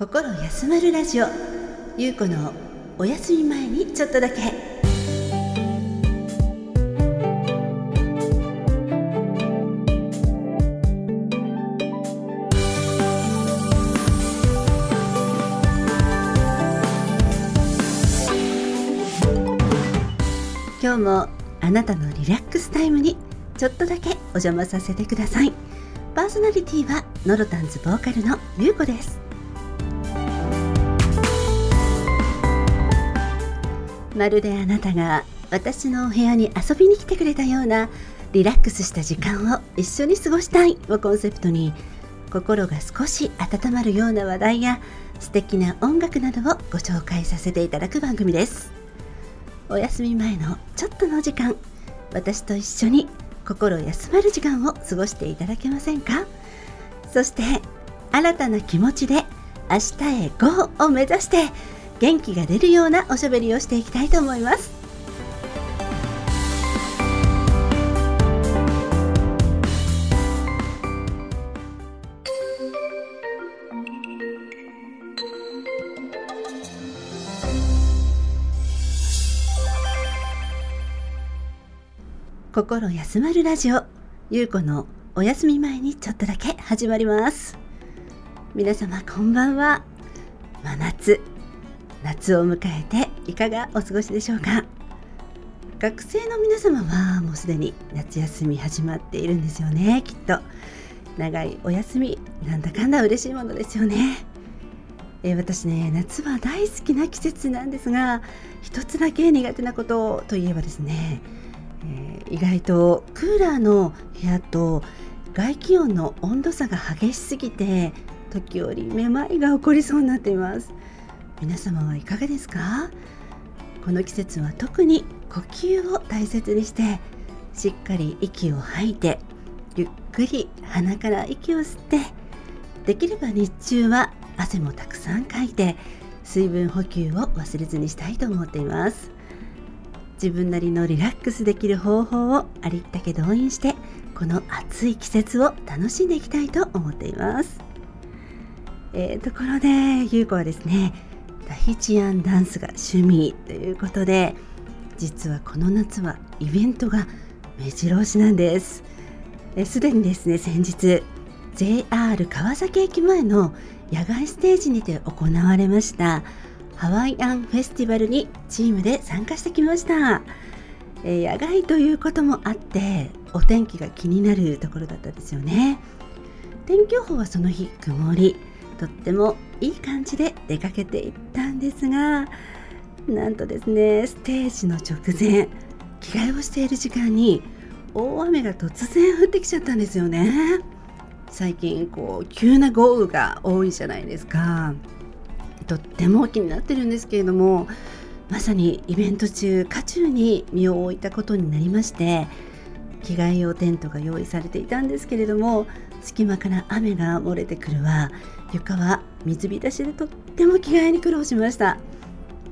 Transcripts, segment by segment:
心休まるラジオ。ゆうこのお休み前にちょっとだけ。今日もあなたのリラックスタイムにちょっとだけお邪魔させてください。パーソナリティはノロタンズボーカルのゆうこです。まるであなたが私のお部屋に遊びに来てくれたようなリラックスした時間を一緒に過ごしたいをコンセプトに心が少し温まるような話題や素敵な音楽などをご紹介させていただく番組です。お休み前のちょっとの時間私と一緒に心休まる時間を過ごしていただけませんか？そして新たな気持ちで明日へ GO を目指して元気が出るようなおしゃべりをしていきたいと思います。心休まるラジオゆうこのお休み前にちょっとだけ始まります。皆様こんばんは。真夏夏を迎えていかがお過ごしでしょうか？学生の皆様はもうすでに夏休み始まっているんですよねきっと。長いお休みなんだかんだ嬉しいものですよね。えー、私ね夏は大好きな季節なんですが一つだけ苦手なことといえばですねえー、意外とクーラーの部屋と外気温の温度差が激しすぎて時折めまいが起こりそうになっています。皆様はいかがですか？この季節は特に呼吸を大切にしてしっかり息を吐いてゆっくり鼻から息を吸ってできれば日中は汗もたくさんかいて水分補給を忘れずにしたいと思っています自分なりのリラックスできる方法をありったけ動員してこの暑い季節を楽しんでいきたいと思っています。えー、ところでゆうこはですねタヒチアンダンスが趣味ということで実はこの夏はイベントが目白押しなんです。すでにですね先日 JR 川崎駅前の野外ステージにて行われましたハワイアンフェスティバルにチームで参加してきました、え、野外ということもあってお天気が気になるところだったですよね。天気予報はその日曇り。とってもいい感じで出かけていったんですがなんとですねステージの直前着替えをしている時間に大雨が突然降ってきちゃったんですよね。最近こう急な豪雨が多いじゃないですか。とっても気になってるんですけれどもまさにイベント中渦中に身を置いたことになりまして着替え用テントが用意されていたんですけれども隙間から雨が漏れてくるわ。床は水浸しでとっても着替えに苦労しました。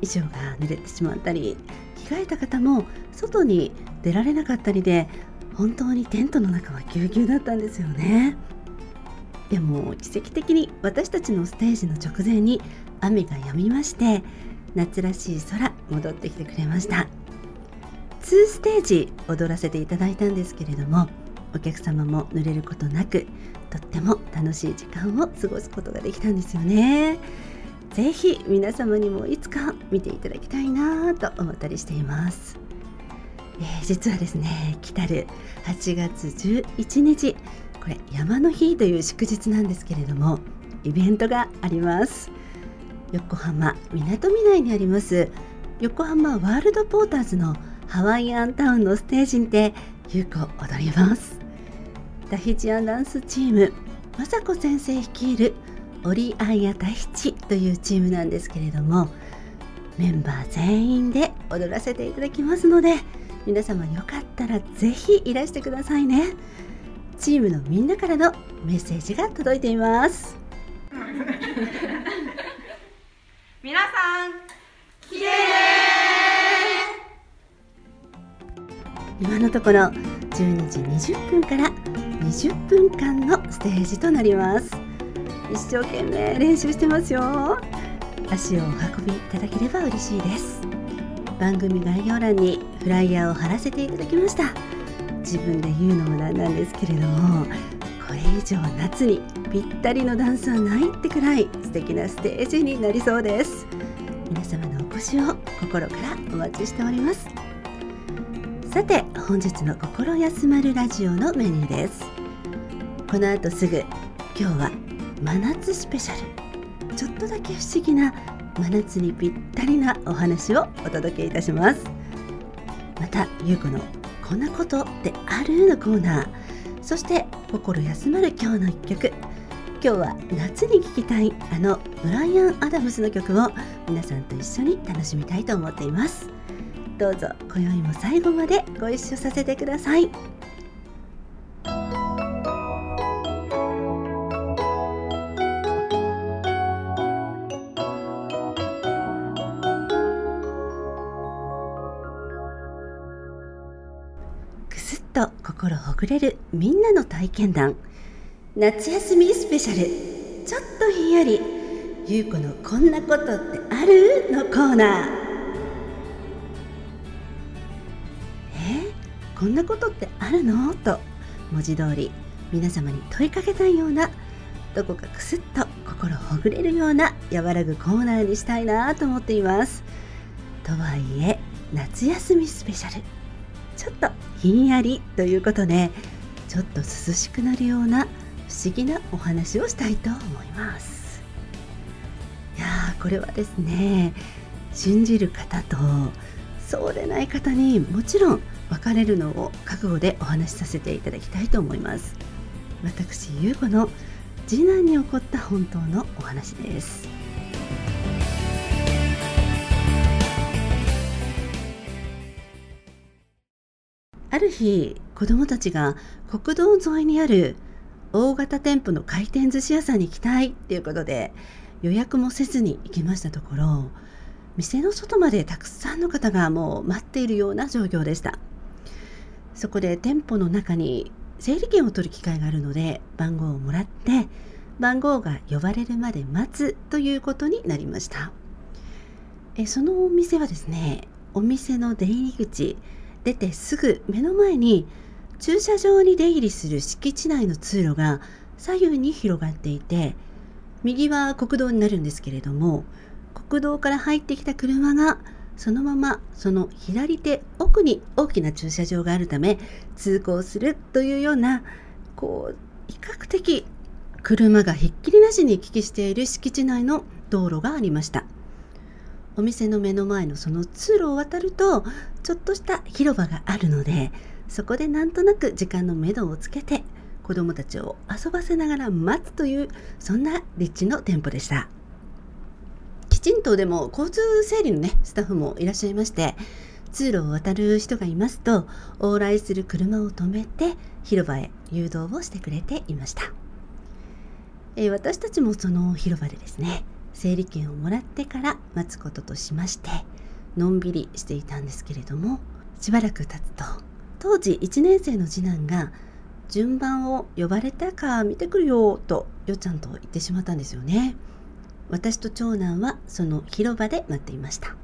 衣装が濡れてしまったり着替えた方も外に出られなかったりで本当にテントの中はぎゅうぎゅうだったんですよね。でも奇跡的に私たちのステージの直前に雨が止みまして夏らしい空戻ってきてくれました。2ステージ踊らせていただいたんですけれどもお客様も濡れることなくとっても楽しい時間を過ごすことができたんですよね。ぜひ皆様にもいつか見ていただきたいなと思ったりしています、えー、実はですね来る8月11日これ山の日という祝日なんですけれどもイベントがあります。横浜みなとみらいにあります横浜ワールドポーターズのハワイアンタウンのステージにて優子踊ります。タヒチアンダンスチーム雅子先生率いるオリアンヤタヒチというチームなんですけれどもメンバー全員で踊らせていただきますので皆様よかったらぜひいらしてくださいね。チームのみんなからのメッセージが届いています。皆さん今のところ12時20分から20分間のステージとなります。一生懸命練習してますよ。足をお運びいただければ嬉しいです。番組概要欄にフライヤーを貼らせていただきました。自分で言うのもなんなんですけれどもこれ以上夏にぴったりのダンスはないってくらい素敵なステージになりそうです。皆様のお越しを心からお待ちしております。さて本日の心休まるラジオのメニューです。この後すぐ今日は真夏スペシャル。ちょっとだけ不思議な真夏にぴったりなお話をお届けいたします。またゆうこのこんなことってある？のコーナー。そして心休まる今日の一曲。今日は夏に聴きたいあのブライアン・アダムスの曲を皆さんと一緒に楽しみたいと思っています。どうぞ今宵も最後までご一緒させてください。くすっと心ほぐれるみんなの体験談。夏休みスペシャル。ちょっとひんやり。ゆうこのこんなことってある？のコーナー。こんなことってあるの？と文字通り皆様に問いかけたいようなどこかくすっと心ほぐれるような和らぐコーナーにしたいなと思っています。とはいえ夏休みスペシャルちょっとひんやりということでちょっと涼しくなるような不思議なお話をしたいと思います。いやーこれはですね信じる方とそうでない方にもちろん分かれるのを覚悟でお話しさせていただきたいと思います。私優子の次男に起こった本当のお話です。ある日子どもたちが国道沿いにある大型店舗の回転寿司屋さんに行きたいっていうことで予約もせずに行きましたところ店の外までたくさんの方がもう待っているような状況でした。そこで店舗の中に整理券を取る機会があるので番号をもらって番号が呼ばれるまで待つということになりました。えそのお店はですねお店の出入り口出てすぐ目の前に駐車場に出入りする敷地内の通路が左右に広がっていて右は国道になるんですけれども国道から入ってきた車がそのままその左手奥に大きな駐車場があるため通行するというようなこう比較的車がひっきりなしに行き来している敷地内の道路がありました。お店の目の前のその通路を渡るとちょっとした広場があるのでそこでなんとなく時間のめどをつけて子どもたちを遊ばせながら待つというそんな立地の店舗でした。きちんとでも交通整理のねスタッフもいらっしゃいまして通路を渡る人がいますと往来する車を止めて広場へ誘導をしてくれていました、えー、私たちもその広場でですね整理券をもらってから待つこととしましてのんびりしていたんですけれどもしばらく経つと当時1年生の次男が順番を呼ばれたか見てくるよとよちゃんと言ってしまったんですよね。私と長男はその広場で待っていました。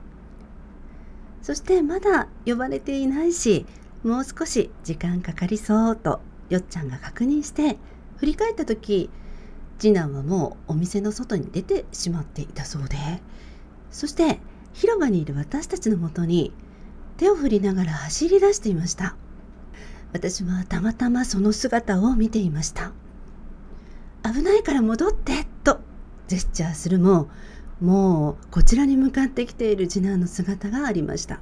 そしてまだ呼ばれていないしもう少し時間かかりそうとよっちゃんが確認して振り返った時次男はもうお店の外に出てしまっていたそうで。そして広場にいる私たちのもとに手を振りながら走り出していました。私はたまたまその姿を見ていました。危ないから戻ってジェスチャーするももうこちらに向かってきている次男の姿がありました。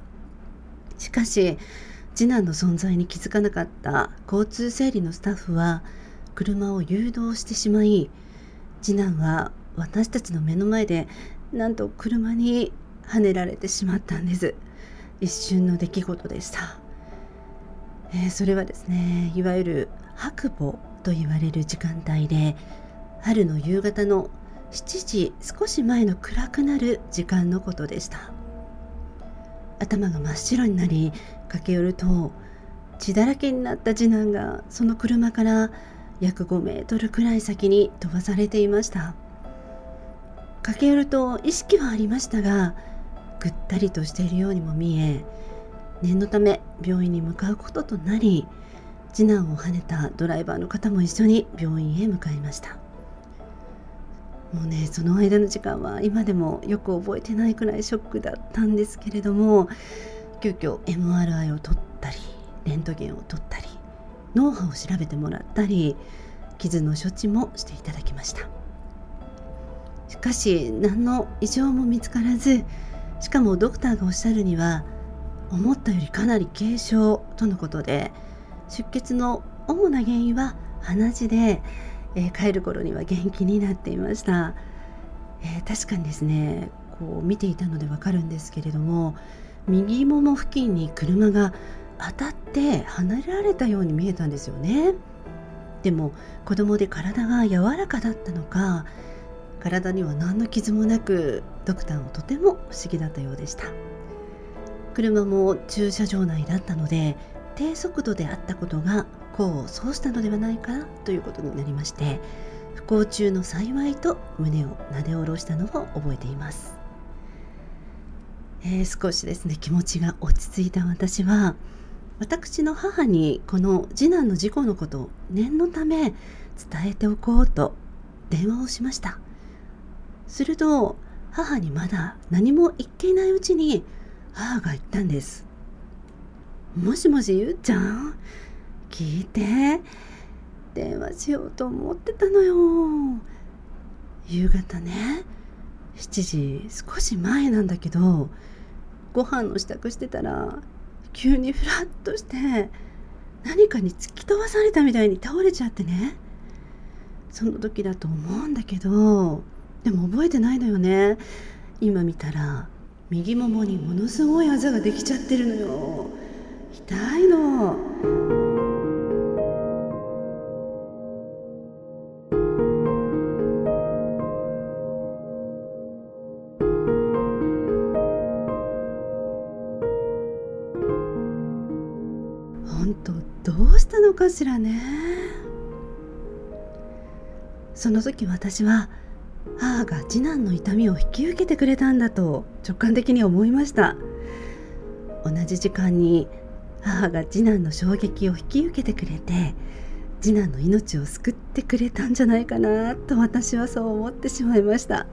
しかし次男の存在に気づかなかった交通整理のスタッフは車を誘導してしまい次男は私たちの目の前でなんと車にはねられてしまったんです。一瞬の出来事でした、えー、それはですねいわゆる白母と言われる時間帯で春の夕方の7時少し前の暗くなる時間のことでした。頭が真っ白になり駆け寄ると血だらけになった次男がその車から約5メートルくらい先に飛ばされていました。駆け寄ると意識はありましたがぐったりとしているようにも見え念のため病院に向かうこととなり次男をはねたドライバーの方も一緒に病院へ向かいました。もうねその間の時間は今でもよく覚えてないくらいショックだったんですけれども急遽 MRI を取ったりレントゲンを取ったり脳波を調べてもらったり傷の処置もしていただきました。しかし何の異常も見つからずしかもドクターがおっしゃるには思ったよりかなり軽症とのことで出血の主な原因は鼻血で、えー、帰る頃には元気になっていました、えー、確かにですねこう見ていたのでわかるんですけれども右もも付近に車が当たって離れられたように見えたんですよね。でも子供で体が柔らかだったのか体には何の傷もなくドクターもとても不思議だったようでした。車も駐車場内だったので低速度であったことが功を奏したのではないかということになりまして不幸中の幸いと胸をなで下ろしたのを覚えています、えー、少しですね気持ちが落ち着いた私は私の母にこの次男の事故のことを念のため伝えておこうと電話をしました。すると母にまだ何も言っていないうちに母が言ったんです。もしもしゆうちゃん？聞いて。電話しようと思ってたのよ。夕方ね。7時少し前なんだけどご飯の支度してたら急にフラッとして何かに突き飛ばされたみたいに倒れちゃってね。その時だと思うんだけどでも覚えてないのよね。今見たら右ももにものすごいあざができちゃってるのよ。痛いの。本当どうしたのかしらね。その時私は母が次男の痛みを引き受けてくれたんだと直感的に思いました。同じ時間に母が次男の衝撃を引き受けてくれて次男の命を救ってくれたんじゃないかなと私はそう思ってしまいました。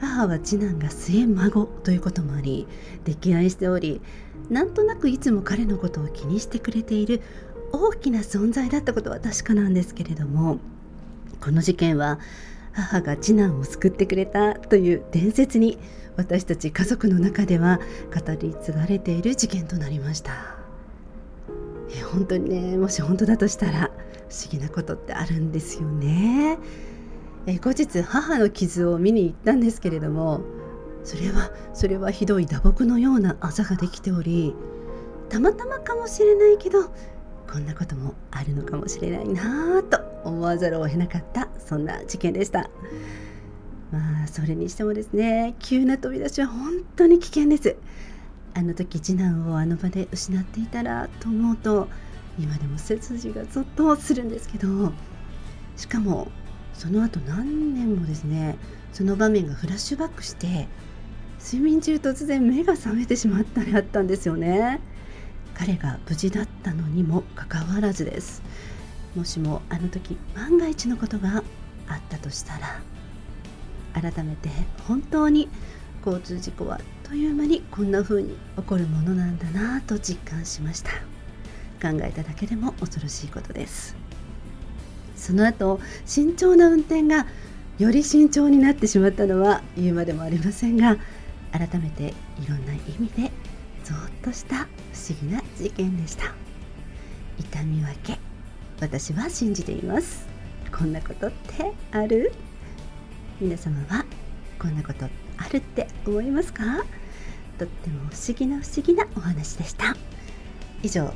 母は次男が末孫ということもあり溺愛しておりなんとなくいつも彼のことを気にしてくれている大きな存在だったことは確かなんですけれどもこの事件は母が次男を救ってくれたという伝説に私たち家族の中では語り継がれている事件となりました。え本当にねもし本当だとしたら不思議なことってあるんですよね。え後日母の傷を見に行ったんですけれどもそれはそれはひどい打撲のようなあざができておりたまたまかもしれないけどこんなこともあるのかもしれないなぁと思わざるを得なかったそんな事件でした。まあそれにしてもですね急な飛び出しは本当に危険です。あの時次男をあの場で失っていたらと思うと今でも背筋がゾッとするんですけどしかもその後何年もですねその場面がフラッシュバックして睡眠中突然目が覚めてしまったりあったんですよね。彼が無事だったのにもかかわらずです。もしもあの時万が一のことがあったとしたら改めて本当に交通事故はという間にこんな風に起こるものなんだなと実感しました。考えただけでも恐ろしいことです。その後慎重な運転がより慎重になってしまったのは言うまでもありませんが改めていろんな意味でゾーッとした不思議な事件でした。痛み分け私は信じています。こんなことってある？皆様はこんなことあるって思いますか？とっても不思議な不思議なお話でした。以上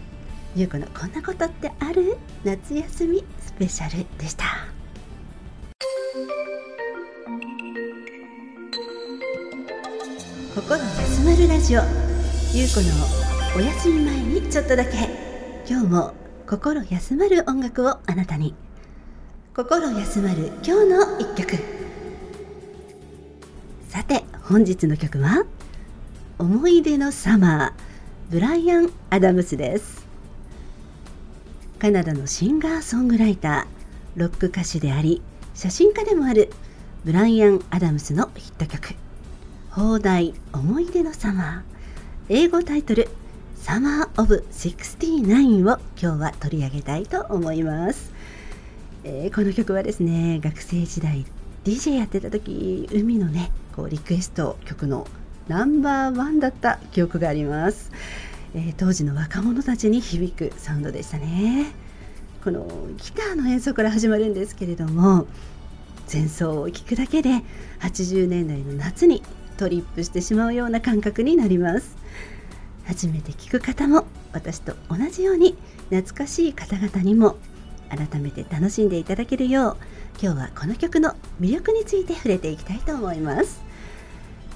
ゆうこのこんなことってある？夏休みスペシャルでした。心休まるラジオ。ゆうこのお休み前にちょっとだけ。今日も心休まる音楽をあなたに。心休まる今日の一曲。さて本日の曲は？思い出のサマー。ブライアン・アダムスです。カナダのシンガーソングライター。ロック歌手であり写真家でもあるブライアン・アダムスのヒット曲「放題思い出のサマー」英語タイトル「サマー・オブ・69」を今日は取り上げたいと思います、えー、この曲はですね学生時代 DJ やってた時海のねこうリクエスト曲のナンバーワンだった記憶があります、えー、当時の若者たちに響くサウンドでしたね。このギターの演奏から始まるんですけれども前奏を聴くだけで80年代の夏にトリップしてしまうような感覚になります。初めて聞く方も私と同じように懐かしい方々にも改めて楽しんでいただけるよう今日はこの曲の魅力について触れていきたいと思います。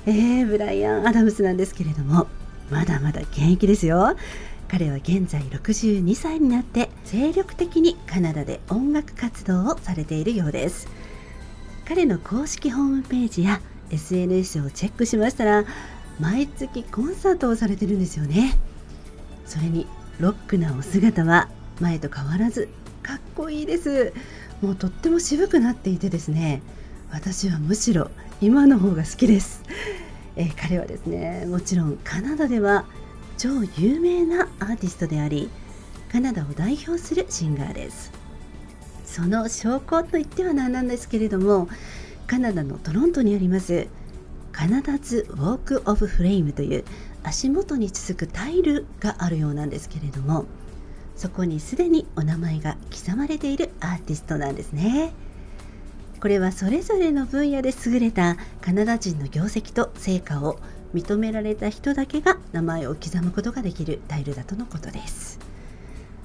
えー、ブライアン・アダムスなんですけれどもまだまだ現役ですよ。彼は現在62歳になって精力的にカナダで音楽活動をされているようです。彼の公式ホームページや SNS をチェックしましたら毎月コンサートをされてるんですよね。それにロックなお姿は前と変わらずかっこいいです。もうとっても渋くなっていてですね私はむしろ今の方が好きです、えー、彼はですねもちろんカナダでは超有名なアーティストでありカナダを代表するシンガーです。その証拠といっては何なんですけれどもカナダのトロントにありますカナダズ・ウォーク・オブ・フレームという足元に続くタイルがあるようなんですけれどもそこにすでにお名前が刻まれているアーティストなんですね。これはそれぞれの分野で優れたカナダ人の業績と成果を認められた人だけが名前を刻むことができるタイルだとのことです。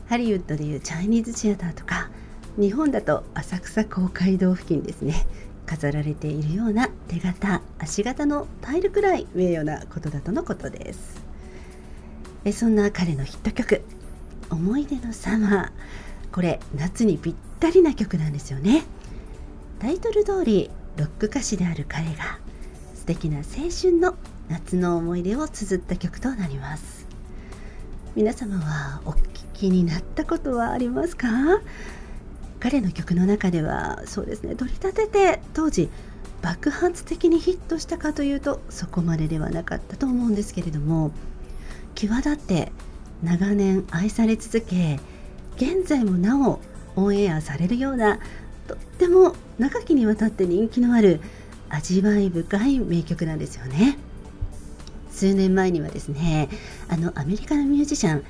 ハリウッドでいうチャイニーズシアターとか日本だと浅草公会堂付近ですね。飾られているような手形足形のタイルくらい名誉なことだとのことです。えそんな彼のヒット曲「思い出のサマー」これ夏にぴったりな曲なんですよね。タイトル通りロック歌手である彼が素敵な青春の夏の思い出を綴った曲となります。皆様はお聴きになったことはありますか？彼の曲の中ではそうですね取り立てて当時爆発的にヒットしたかというとそこまでではなかったと思うんですけれども際立って長年愛され続け現在もなおオンエアされるようなとっても長きにわたって人気のある味わい深い名曲なんですよね。数年前にはですねあのアメリカのミュージシャン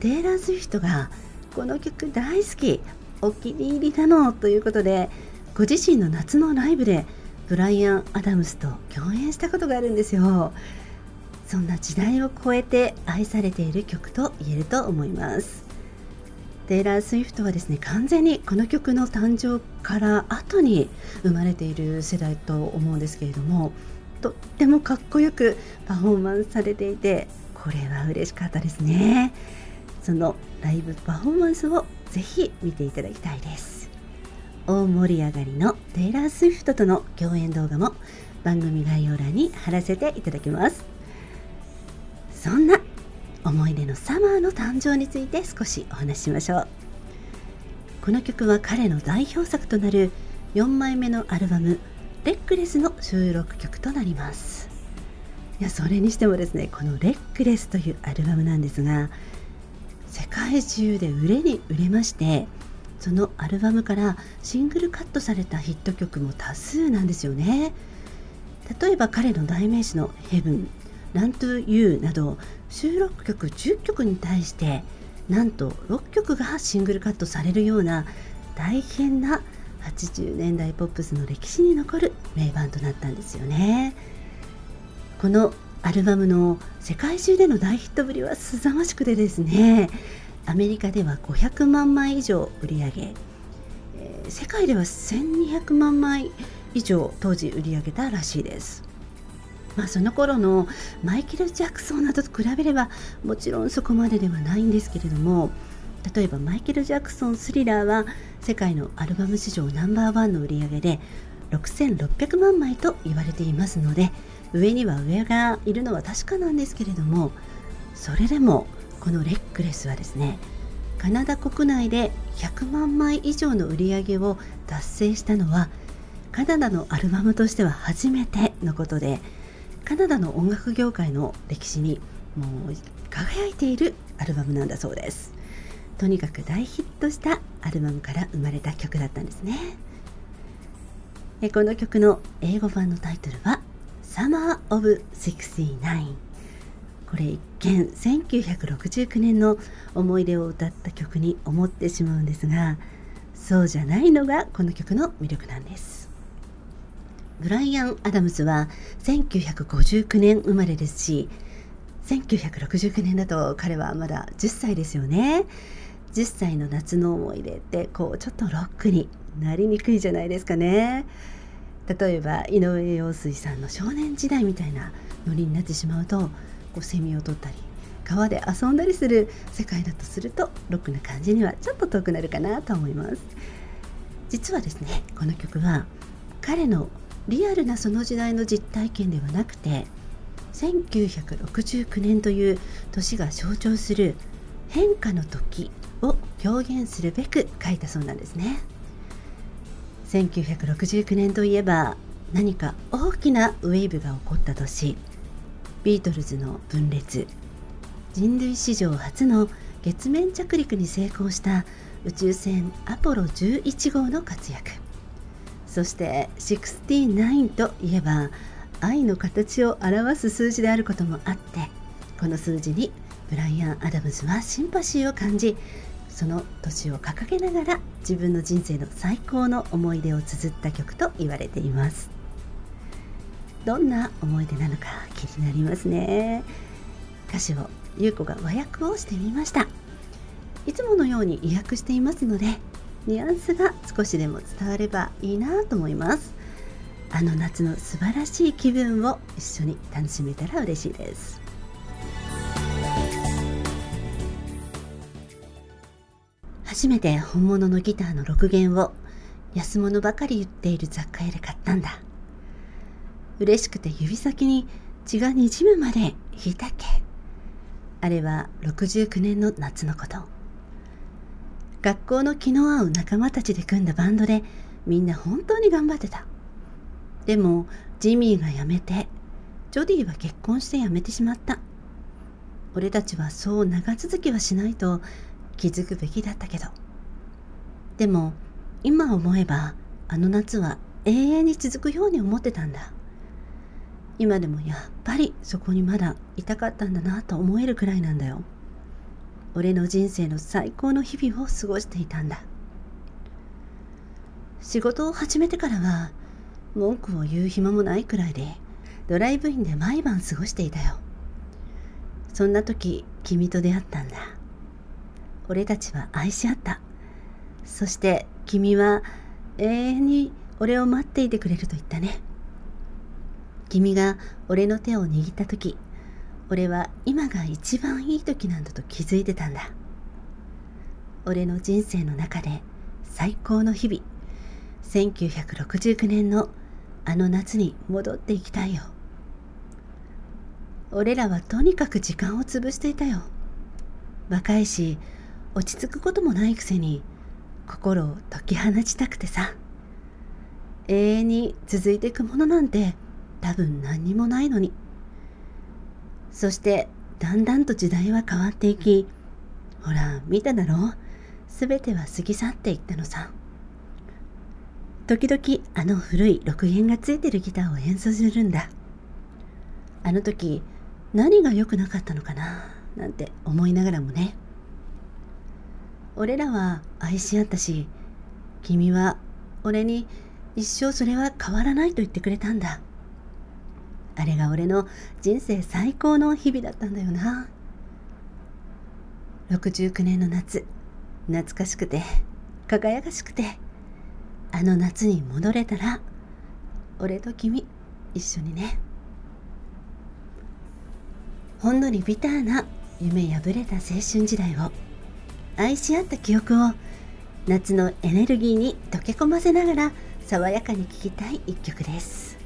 テイラー・スウィフトがこの曲大好きお気に入りなのということでご自身の夏のライブでブライアン・アダムスと共演したことがあるんですよ。そんな時代を超えて愛されている曲と言えると思います。テイラー・スウィフトはですね完全にこの曲の誕生から後に生まれている世代と思うんですけれどもとってもかっこよくパフォーマンスされていてこれは嬉しかったですね。そのライブパフォーマンスをぜひ見ていただきたいです。大盛り上がりのテイラー・スウィフトとの共演動画も番組概要欄に貼らせていただきます。そんな思い出のサマーの誕生について少しお話ししましょう。この曲は彼の代表作となる4枚目のアルバム「レックレス」の収録曲となります。いやそれにしてもですねこの「レックレス」というアルバムなんですが世界中で売れに売れましてそのアルバムからシングルカットされたヒット曲も多数なんですよね。例えば彼の代名詞の「Heaven」「Run to You」など収録曲10曲に対してなんと6曲がシングルカットされるような大変な80年代ポップスの歴史に残る名盤となったんですよねこのアルバムの世界中での大ヒットぶりは凄まじくてですねアメリカでは500万枚以上売り上げ、世界では1200万枚以上当時売り上げたらしいです。まあ、その頃のマイケル・ジャクソンなどと比べればもちろんそこまでではないんですけれども例えばマイケル・ジャクソン「スリラー」は世界のアルバム史上ナンバーワンの売り上げで6600万枚と言われていますので上には上がいるのは確かなんですけれどもそれでもこのレックレスはですねカナダ国内で100万枚以上の売り上げを達成したのはカナダのアルバムとしては初めてのことでカナダの音楽業界の歴史にもう輝いているアルバムなんだそうです。とにかく大ヒットしたアルバムから生まれた曲だったんですね。えこの曲の英語版のタイトルは Summer of 69これ一見1969年の思い出を歌った曲に思ってしまうんですがそうじゃないのがこの曲の魅力なんです。ブライアン・アダムスは1959年生まれですし1969年だと彼はまだ10歳ですよね。10歳の夏の思い出ってこうちょっとロックになりにくいじゃないですかね。例えば井上陽水さんの少年時代みたいなノリになってしまうとこうセミを取ったり川で遊んだりする世界だとするとロックな感じにはちょっと遠くなるかなと思います。実はですねこの曲は彼のリアルなその時代の実体験ではなくて1969年という年が象徴する変化の時を表現するべく書いたそうなんですね。1969年といえば何か大きなウェーブが起こった年ビートルズの分裂人類史上初の月面着陸に成功した宇宙船アポロ11号の活躍。そして69といえば愛の形を表す数字であることもあってこの数字にブライアン・アダムズはシンパシーを感じその年を掲げながら自分の人生の最高の思い出を綴った曲と言われています。どんな思い出なのか気になりますね。歌詞を優子が和訳をしてみました。いつものように意訳していますのでニュアンスが少しでも伝わればいいなと思います。あの夏の素晴らしい気分を一緒に楽しめたら嬉しいです。初めて本物のギターの6弦を安物ばかり売っている雑貨屋で買ったんだ。嬉しくて指先に血がにじむまで弾いたっけ。あれは69年の夏のこと。学校の気の合う仲間たちで組んだバンドでみんな本当に頑張ってた。でもジミーが辞めてジョディは結婚して辞めてしまった。俺たちはそう長続きはしないと気づくべきだったけど。でも今思えばあの夏は永遠に続くように思ってたんだ。今でもやっぱりそこにまだいたかったんだなと思えるくらいなんだよ。俺の人生の最高の日々を過ごしていたんだ。仕事を始めてからは文句を言う暇もないくらいでドライブインで毎晩過ごしていたよ。そんな時君と出会ったんだ。俺たちは愛し合った。そして君は永遠に俺を待っていてくれると言ったね。君が俺の手を握った時俺は今が一番いい時なんだと気づいてたんだ。俺の人生の中で最高の日々。1969年のあの夏に戻っていきたいよ。俺らはとにかく時間を潰していたよ。若いし落ち着くこともないくせに心を解き放ちたくてさ。永遠に続いていくものなんて多分何にもないのに。そしてだんだんと時代は変わっていきほら見ただろ？う全ては過ぎ去っていったのさ。時々あの古い6弦がついてるギターを演奏するんだ。あの時何が良くなかったのかな？なんて思いながらもね。俺らは愛し合ったし君は俺に一生それは変わらないと言ってくれたんだ。あれが俺の人生最高の日々だったんだよな。69年の夏懐かしくて輝かしくてあの夏に戻れたら俺と君一緒にね。ほんのりビターな夢破れた青春時代を愛し合った記憶を夏のエネルギーに溶け込ませながら爽やかに聴きたい一曲です。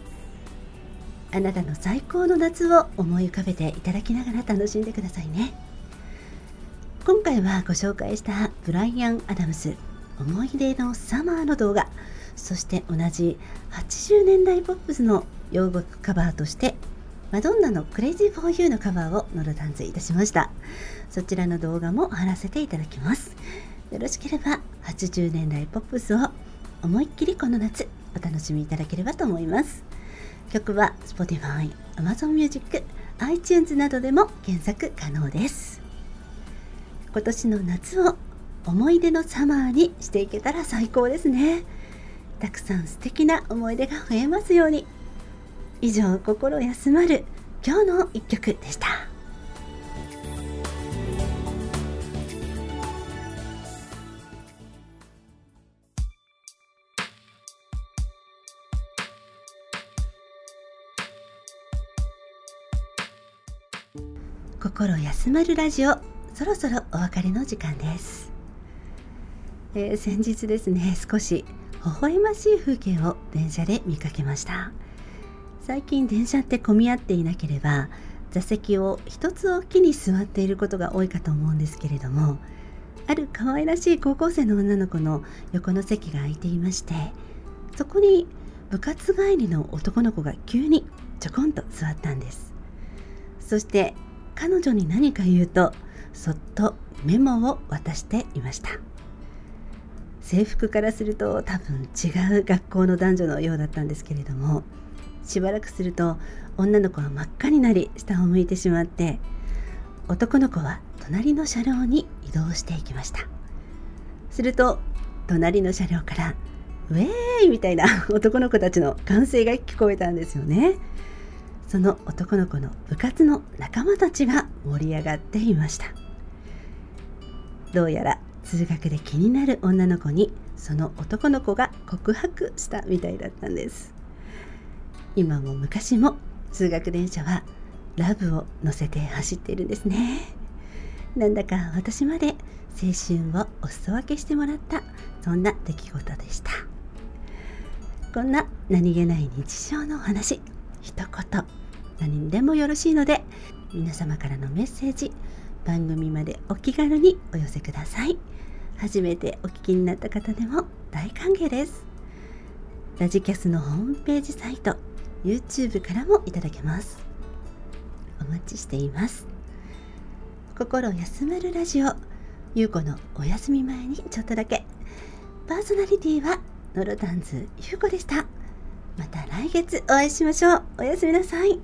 あなたの最高の夏を思い浮かべていただきながら楽しんでくださいね。今回はご紹介したブライアン・アダムス思い出のサマーの動画そして同じ80年代ポップスの洋楽カバーとしてマドンナの Crazy for You のカバーをノルダンズいたしました。そちらの動画も貼らせていただきます。よろしければ80年代ポップスを思いっきりこの夏お楽しみいただければと思います。曲は Spotify、Amazon Music、iTunes などでも検索可能です。今年の夏を思い出のサマーにしていけたら最高ですね。たくさん素敵な思い出が増えますように。以上心休まる今日の一曲でした。心休まるラジオそろそろお別れの時間です、えー、先日ですね少し微笑ましい風景を電車で見かけました。最近電車って混み合っていなければ座席を一つおきに座っていることが多いかと思うんですけれどもある可愛らしい高校生の女の子の横の席が空いていましてそこに部活帰りの男の子が急にちょこんと座ったんです。そして彼女に何か言うとそっとメモを渡していました。制服からすると多分違う学校の男女のようだったんですけれどもしばらくすると女の子は真っ赤になり下を向いてしまって男の子は隣の車両に移動していきました。すると隣の車両からウェーイみたいな 男の子たちの歓声が聞こえたんですよね。その男の子の部活の仲間たちが盛り上がっていました。どうやら通学で気になる女の子にその男の子が告白したみたいだったんです。今も昔も通学電車はラブを乗せて走っているんですね。なんだか私まで青春をお裾分けしてもらったそんな出来事でした。こんな何気ない日常の話一言。何でもよろしいので皆様からのメッセージ番組までお気軽にお寄せください。初めてお聞きになった方でも大歓迎です。ラジキャスのホームページサイト YouTube からもいただけます。お待ちしています。心休まるラジオゆうこのお休み前にちょっとだけ。パーソナリティはノロダンズゆうこでした。また来月お会いしましょう。おやすみなさい。